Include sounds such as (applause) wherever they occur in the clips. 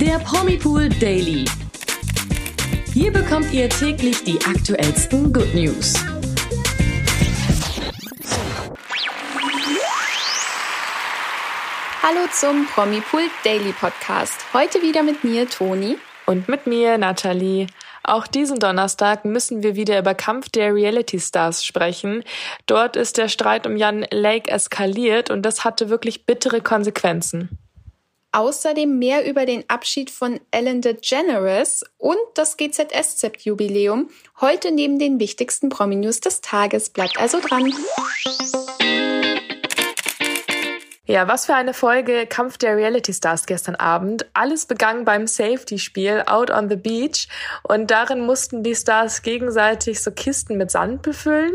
Der Promipool Daily. Hier bekommt ihr täglich die aktuellsten Good News. Hallo zum Promipool Daily Podcast. Heute wieder mit mir, Toni. Und mit mir, Nathalie. Auch diesen Donnerstag müssen wir wieder über Kampf der Reality Stars sprechen. Dort ist der Streit um Jan Lake eskaliert und das hatte wirklich bittere Konsequenzen. Außerdem mehr über den Abschied von Ellen DeGeneres und das GZSZ-Jubiläum. Heute neben den wichtigsten Promi-News des Tages. Bleibt also dran. Ja, was für eine Folge Kampf der Reality Stars gestern Abend. Alles begann beim Safety-Spiel Out on the Beach und darin mussten die Stars gegenseitig so Kisten mit Sand befüllen.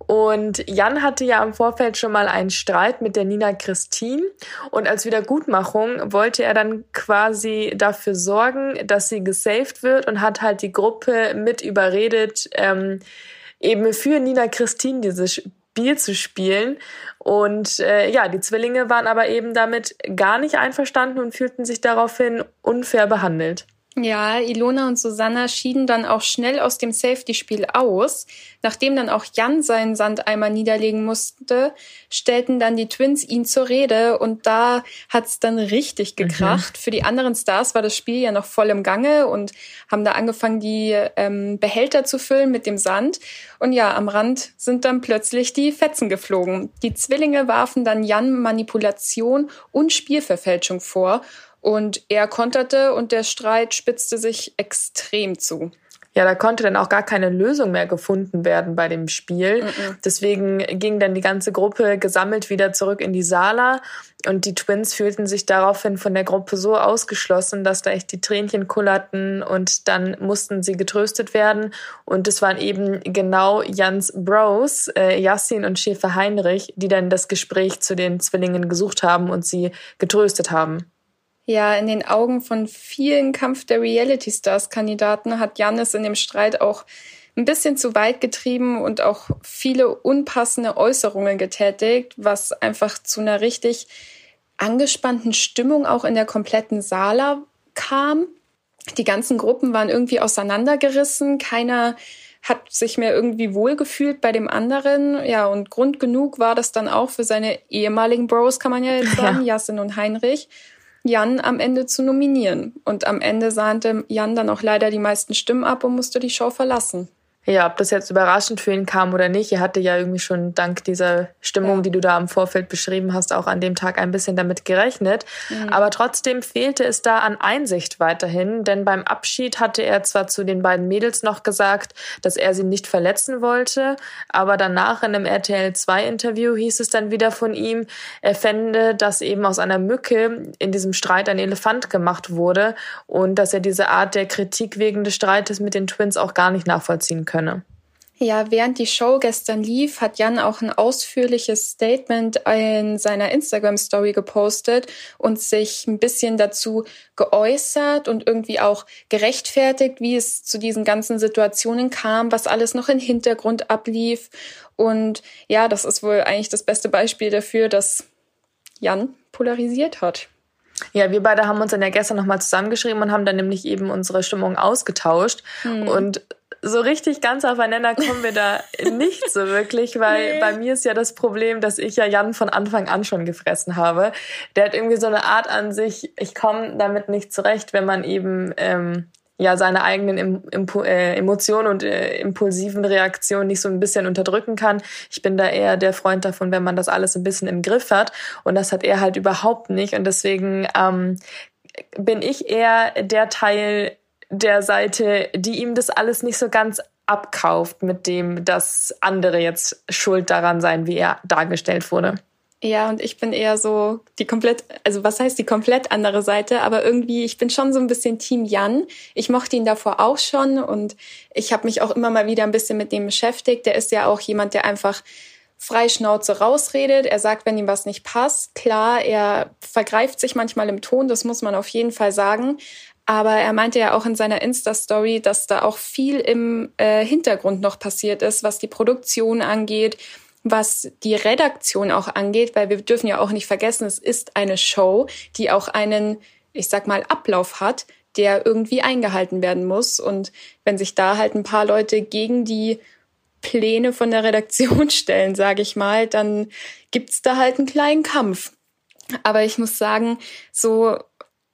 Und Jan hatte ja im Vorfeld schon mal einen Streit mit der Nina Christine und als Wiedergutmachung wollte er dann quasi dafür sorgen, dass sie gesaved wird und hat halt die Gruppe mit überredet, ähm, eben für Nina Christine dieses Spiel zu spielen. Und äh, ja, die Zwillinge waren aber eben damit gar nicht einverstanden und fühlten sich daraufhin unfair behandelt. Ja, Ilona und Susanna schieden dann auch schnell aus dem Safety-Spiel aus. Nachdem dann auch Jan seinen Sandeimer niederlegen musste, stellten dann die Twins ihn zur Rede und da hat's dann richtig gekracht. Mhm. Für die anderen Stars war das Spiel ja noch voll im Gange und haben da angefangen, die ähm, Behälter zu füllen mit dem Sand. Und ja, am Rand sind dann plötzlich die Fetzen geflogen. Die Zwillinge warfen dann Jan Manipulation und Spielverfälschung vor und er konterte und der Streit spitzte sich extrem zu. Ja, da konnte dann auch gar keine Lösung mehr gefunden werden bei dem Spiel. Mhm. Deswegen ging dann die ganze Gruppe gesammelt wieder zurück in die Sala und die Twins fühlten sich daraufhin von der Gruppe so ausgeschlossen, dass da echt die Tränchen kullerten und dann mussten sie getröstet werden. Und es waren eben genau Jans Bros, äh, Yassin und Schäfer Heinrich, die dann das Gespräch zu den Zwillingen gesucht haben und sie getröstet haben. Ja, in den Augen von vielen Kampf der Reality Stars Kandidaten hat Janis in dem Streit auch ein bisschen zu weit getrieben und auch viele unpassende Äußerungen getätigt, was einfach zu einer richtig angespannten Stimmung auch in der kompletten Sala kam. Die ganzen Gruppen waren irgendwie auseinandergerissen, keiner hat sich mehr irgendwie wohlgefühlt bei dem anderen. Ja, und Grund genug war das dann auch für seine ehemaligen Bros, kann man ja jetzt (laughs) sagen, ja. Jasin und Heinrich. Jan am Ende zu nominieren. Und am Ende sahnte Jan dann auch leider die meisten Stimmen ab und musste die Show verlassen. Ja, ob das jetzt überraschend für ihn kam oder nicht, er hatte ja irgendwie schon dank dieser Stimmung, ja. die du da im Vorfeld beschrieben hast, auch an dem Tag ein bisschen damit gerechnet. Mhm. Aber trotzdem fehlte es da an Einsicht weiterhin, denn beim Abschied hatte er zwar zu den beiden Mädels noch gesagt, dass er sie nicht verletzen wollte, aber danach in einem RTL 2 Interview hieß es dann wieder von ihm, er fände, dass eben aus einer Mücke in diesem Streit ein Elefant gemacht wurde und dass er diese Art der Kritik wegen des Streites mit den Twins auch gar nicht nachvollziehen könne. Ja, während die Show gestern lief, hat Jan auch ein ausführliches Statement in seiner Instagram-Story gepostet und sich ein bisschen dazu geäußert und irgendwie auch gerechtfertigt, wie es zu diesen ganzen Situationen kam, was alles noch im Hintergrund ablief. Und ja, das ist wohl eigentlich das beste Beispiel dafür, dass Jan polarisiert hat. Ja, wir beide haben uns dann ja gestern nochmal zusammengeschrieben und haben dann nämlich eben unsere Stimmung ausgetauscht. Mhm. Und so richtig ganz aufeinander kommen wir da (laughs) nicht so wirklich, weil nee. bei mir ist ja das Problem, dass ich ja Jan von Anfang an schon gefressen habe. Der hat irgendwie so eine Art an sich, ich komme damit nicht zurecht, wenn man eben ähm, ja seine eigenen Impu äh, Emotionen und äh, impulsiven Reaktionen nicht so ein bisschen unterdrücken kann. Ich bin da eher der Freund davon, wenn man das alles ein bisschen im Griff hat. Und das hat er halt überhaupt nicht. Und deswegen ähm, bin ich eher der Teil der Seite, die ihm das alles nicht so ganz abkauft, mit dem, dass andere jetzt schuld daran seien, wie er dargestellt wurde. Ja, und ich bin eher so die komplett, also was heißt die komplett andere Seite, aber irgendwie, ich bin schon so ein bisschen Team Jan. Ich mochte ihn davor auch schon und ich habe mich auch immer mal wieder ein bisschen mit dem beschäftigt. Der ist ja auch jemand, der einfach frei Schnauze rausredet. Er sagt, wenn ihm was nicht passt. Klar, er vergreift sich manchmal im Ton, das muss man auf jeden Fall sagen. Aber er meinte ja auch in seiner Insta-Story, dass da auch viel im äh, Hintergrund noch passiert ist, was die Produktion angeht, was die Redaktion auch angeht, weil wir dürfen ja auch nicht vergessen, es ist eine Show, die auch einen ich sag mal, Ablauf hat, der irgendwie eingehalten werden muss. Und wenn sich da halt ein paar Leute gegen die Pläne von der Redaktion (laughs) stellen, sage ich mal, dann gibt's da halt einen kleinen Kampf. Aber ich muss sagen, so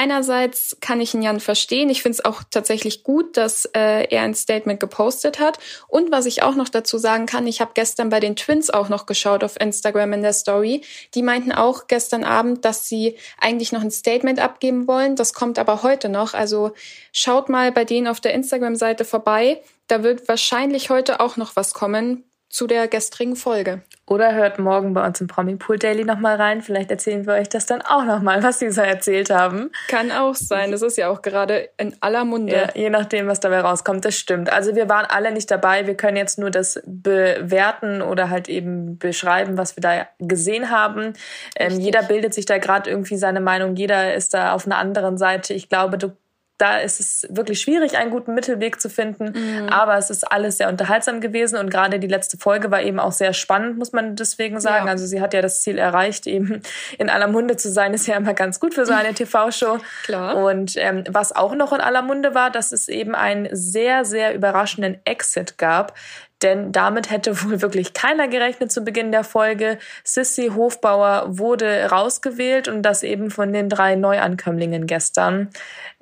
einerseits kann ich ihn Jan verstehen. Ich finde es auch tatsächlich gut, dass äh, er ein Statement gepostet hat. Und was ich auch noch dazu sagen kann, ich habe gestern bei den Twins auch noch geschaut auf Instagram in der Story. Die meinten auch gestern Abend, dass sie eigentlich noch ein Statement abgeben wollen. Das kommt aber heute noch. Also schaut mal bei denen auf der Instagram-Seite vorbei. Da wird wahrscheinlich heute auch noch was kommen zu der gestrigen Folge. Oder hört morgen bei uns im Promi Pool Daily nochmal rein. Vielleicht erzählen wir euch das dann auch nochmal, was sie so erzählt haben. Kann auch sein. Das ist ja auch gerade in aller Munde. Ja, je nachdem, was dabei rauskommt. Das stimmt. Also wir waren alle nicht dabei. Wir können jetzt nur das bewerten oder halt eben beschreiben, was wir da gesehen haben. Ähm, jeder bildet sich da gerade irgendwie seine Meinung. Jeder ist da auf einer anderen Seite. Ich glaube, du da ist es wirklich schwierig, einen guten Mittelweg zu finden. Mhm. Aber es ist alles sehr unterhaltsam gewesen und gerade die letzte Folge war eben auch sehr spannend, muss man deswegen sagen. Ja. Also sie hat ja das Ziel erreicht, eben in aller Munde zu sein, ist ja immer ganz gut für so eine (laughs) TV-Show. Klar. Und ähm, was auch noch in aller Munde war, dass es eben einen sehr, sehr überraschenden Exit gab, denn damit hätte wohl wirklich keiner gerechnet zu Beginn der Folge. Sissy Hofbauer wurde rausgewählt und das eben von den drei Neuankömmlingen gestern.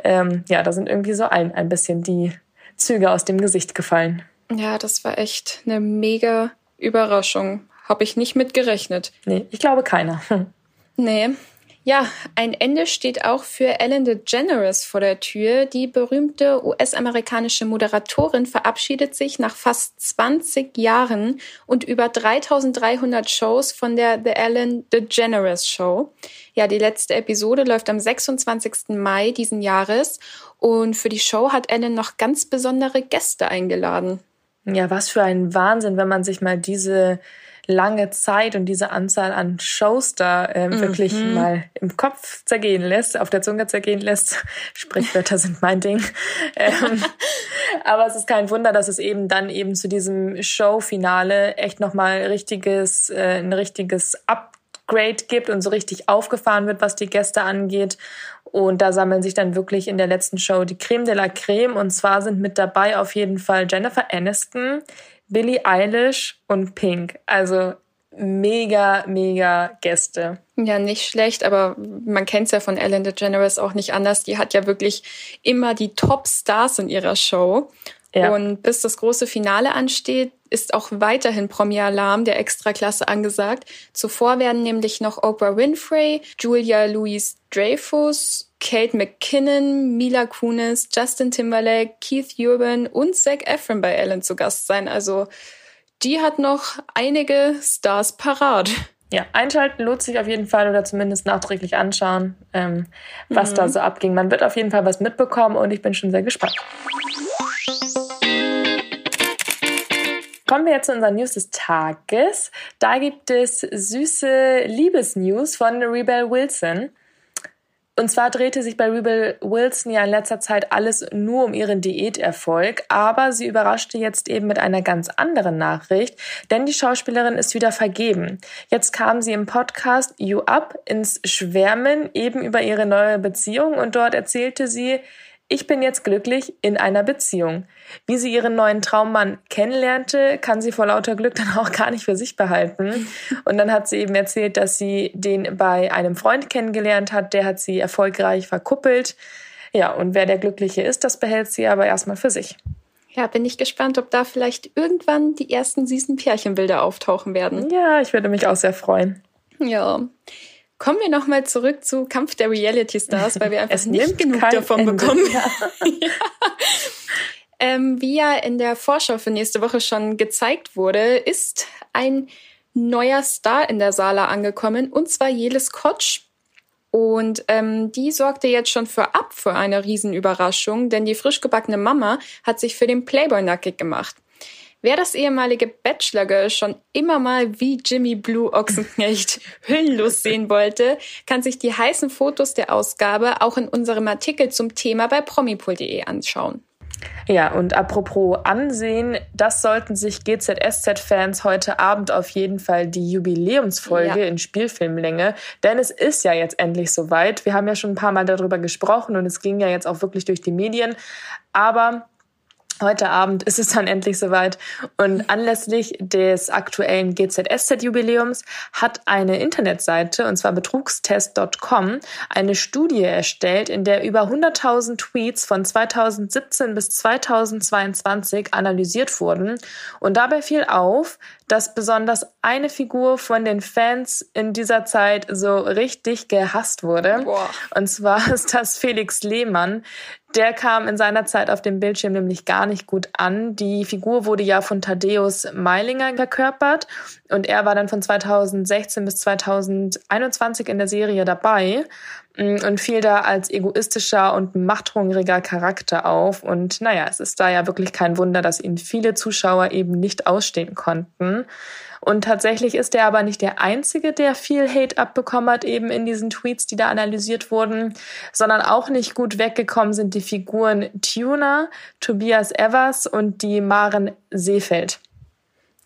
Ähm, ja, da sind irgendwie so ein, ein bisschen die Züge aus dem Gesicht gefallen. Ja, das war echt eine mega Überraschung. Habe ich nicht mit gerechnet. Nee, ich glaube keiner. (laughs) Nee, ja, ein Ende steht auch für Ellen DeGeneres vor der Tür. Die berühmte US-amerikanische Moderatorin verabschiedet sich nach fast 20 Jahren und über 3300 Shows von der The Ellen DeGeneres Show. Ja, die letzte Episode läuft am 26. Mai diesen Jahres und für die Show hat Ellen noch ganz besondere Gäste eingeladen. Ja, was für ein Wahnsinn, wenn man sich mal diese lange Zeit und diese Anzahl an Shows da ähm, mhm. wirklich mal im Kopf zergehen lässt, auf der Zunge zergehen lässt. (laughs) Sprichwörter sind mein Ding. (laughs) Ähm, aber es ist kein Wunder, dass es eben dann eben zu diesem Showfinale echt nochmal richtiges, äh, ein richtiges Upgrade gibt und so richtig aufgefahren wird, was die Gäste angeht. Und da sammeln sich dann wirklich in der letzten Show die Creme de la Creme. Und zwar sind mit dabei auf jeden Fall Jennifer Aniston, Billie Eilish und Pink. Also mega, mega Gäste. Ja, nicht schlecht, aber man kennt es ja von Ellen DeGeneres auch nicht anders. Die hat ja wirklich immer die Top-Stars in ihrer Show. Ja. Und bis das große Finale ansteht, ist auch weiterhin Promi-Alarm der Extraklasse angesagt. Zuvor werden nämlich noch Oprah Winfrey, Julia Louise Dreyfus, Kate McKinnon, Mila Kunis, Justin Timberlake, Keith Urban und Zac Efron bei Ellen zu Gast sein. Also die hat noch einige Stars parat. Ja, einschalten lohnt sich auf jeden Fall oder zumindest nachträglich anschauen, ähm, was mhm. da so abging. Man wird auf jeden Fall was mitbekommen und ich bin schon sehr gespannt. Kommen wir jetzt zu unseren News des Tages. Da gibt es süße Liebesnews von Rebel Wilson. Und zwar drehte sich bei Rebel Wilson ja in letzter Zeit alles nur um ihren Diäterfolg, aber sie überraschte jetzt eben mit einer ganz anderen Nachricht, denn die Schauspielerin ist wieder vergeben. Jetzt kam sie im Podcast You Up ins Schwärmen eben über ihre neue Beziehung und dort erzählte sie, ich bin jetzt glücklich in einer Beziehung. Wie sie ihren neuen Traummann kennenlernte, kann sie vor lauter Glück dann auch gar nicht für sich behalten. Und dann hat sie eben erzählt, dass sie den bei einem Freund kennengelernt hat, der hat sie erfolgreich verkuppelt. Ja, und wer der Glückliche ist, das behält sie aber erstmal für sich. Ja, bin ich gespannt, ob da vielleicht irgendwann die ersten süßen Pärchenbilder auftauchen werden. Ja, ich würde mich auch sehr freuen. Ja. Kommen wir nochmal zurück zu Kampf der Reality Stars, weil wir (laughs) einfach nicht genug davon Ende. bekommen. Ja. (laughs) ja. Ähm, wie ja in der Vorschau für nächste Woche schon gezeigt wurde, ist ein neuer Star in der Sala angekommen, und zwar Jelis Kotsch. Und ähm, die sorgte jetzt schon für ab für eine Riesenüberraschung, denn die frisch gebackene Mama hat sich für den Playboy nackig gemacht. Wer das ehemalige Bachelor-Girl schon immer mal wie Jimmy Blue Ochsenknecht (laughs) hüllenlos sehen wollte, kann sich die heißen Fotos der Ausgabe auch in unserem Artikel zum Thema bei promipool.de anschauen. Ja, und apropos Ansehen, das sollten sich GZSZ-Fans heute Abend auf jeden Fall die Jubiläumsfolge ja. in Spielfilmlänge, denn es ist ja jetzt endlich soweit. Wir haben ja schon ein paar Mal darüber gesprochen und es ging ja jetzt auch wirklich durch die Medien, aber Heute Abend ist es dann endlich soweit und anlässlich des aktuellen GZSZ-Jubiläums hat eine Internetseite, und zwar betrugstest.com, eine Studie erstellt, in der über 100.000 Tweets von 2017 bis 2022 analysiert wurden. Und dabei fiel auf, dass besonders eine Figur von den Fans in dieser Zeit so richtig gehasst wurde. Boah. Und zwar (laughs) ist das Felix Lehmann. Der kam in seiner Zeit auf dem Bildschirm nämlich gar nicht gut an. Die Figur wurde ja von Thaddeus Meilinger verkörpert und er war dann von 2016 bis 2021 in der Serie dabei mm, und fiel da als egoistischer und machthungriger Charakter auf. Und naja, es ist da ja wirklich kein Wunder, dass ihn viele Zuschauer eben nicht ausstehen konnten. Und tatsächlich ist er aber nicht der Einzige, der viel Hate abbekommen hat, eben in diesen Tweets, die da analysiert wurden, sondern auch nicht gut weggekommen sind die Figuren Tuna, Tobias Evers und die Maren Seefeld.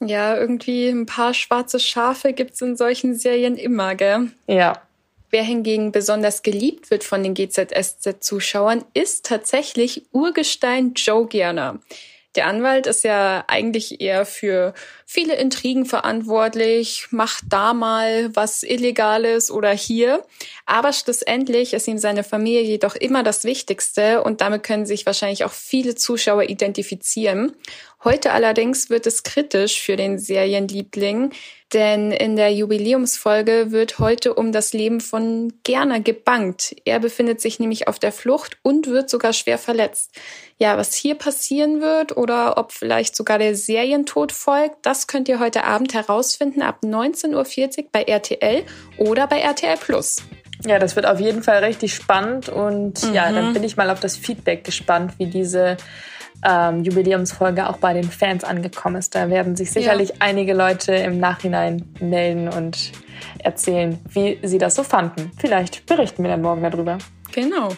Ja, irgendwie ein paar schwarze Schafe gibt's in solchen Serien immer, gell? Ja. Wer hingegen besonders geliebt wird von den GZSZ-Zuschauern, ist tatsächlich Urgestein Joe Gerner. Der Anwalt ist ja eigentlich eher für viele Intrigen verantwortlich, macht da mal was Illegales oder hier. Aber schlussendlich ist ihm seine Familie jedoch immer das Wichtigste und damit können sich wahrscheinlich auch viele Zuschauer identifizieren. Heute allerdings wird es kritisch für den Serienliebling, denn in der Jubiläumsfolge wird heute um das Leben von Gerner gebankt. Er befindet sich nämlich auf der Flucht und wird sogar schwer verletzt. Ja, was hier passieren wird oder ob vielleicht sogar der Serientod folgt, das könnt ihr heute Abend herausfinden ab 19.40 Uhr bei RTL oder bei RTL Plus. Ja, das wird auf jeden Fall richtig spannend und mhm. ja, dann mhm. bin ich mal auf das Feedback gespannt, wie diese ähm, Jubiläumsfolge auch bei den Fans angekommen ist. Da werden sich sicherlich ja. einige Leute im Nachhinein melden und erzählen, wie sie das so fanden. Vielleicht berichten wir dann morgen darüber. Genau.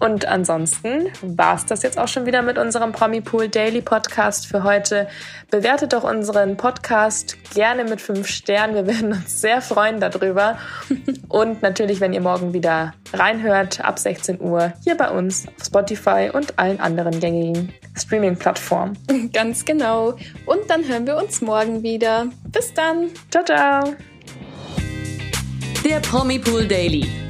Und ansonsten war es das jetzt auch schon wieder mit unserem Promipool Daily Podcast für heute. Bewertet doch unseren Podcast gerne mit fünf Sternen. Wir werden uns sehr freuen darüber. (laughs) Und natürlich, wenn ihr morgen wieder reinhört, ab 16 Uhr hier bei uns auf Spotify und allen anderen gängigen Streaming-Plattformen. (laughs) Ganz genau. Und dann hören wir uns morgen wieder. Bis dann. Ciao, ciao. Der Promipool Daily